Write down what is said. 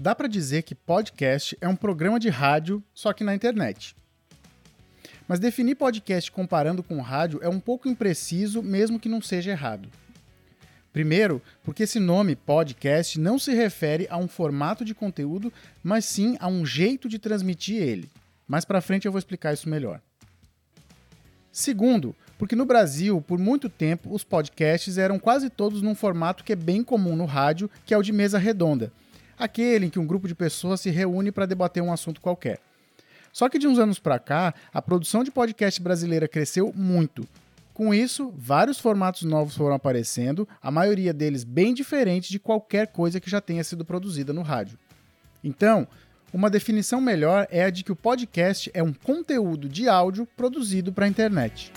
dá para dizer que podcast é um programa de rádio, só que na internet. Mas definir podcast comparando com rádio é um pouco impreciso, mesmo que não seja errado. Primeiro, porque esse nome podcast não se refere a um formato de conteúdo, mas sim a um jeito de transmitir ele. Mais para frente eu vou explicar isso melhor. Segundo, porque no Brasil, por muito tempo, os podcasts eram quase todos num formato que é bem comum no rádio, que é o de mesa redonda, aquele em que um grupo de pessoas se reúne para debater um assunto qualquer. Só que de uns anos para cá, a produção de podcast brasileira cresceu muito. Com isso, vários formatos novos foram aparecendo, a maioria deles bem diferentes de qualquer coisa que já tenha sido produzida no rádio. Então, uma definição melhor é a de que o podcast é um conteúdo de áudio produzido para a internet.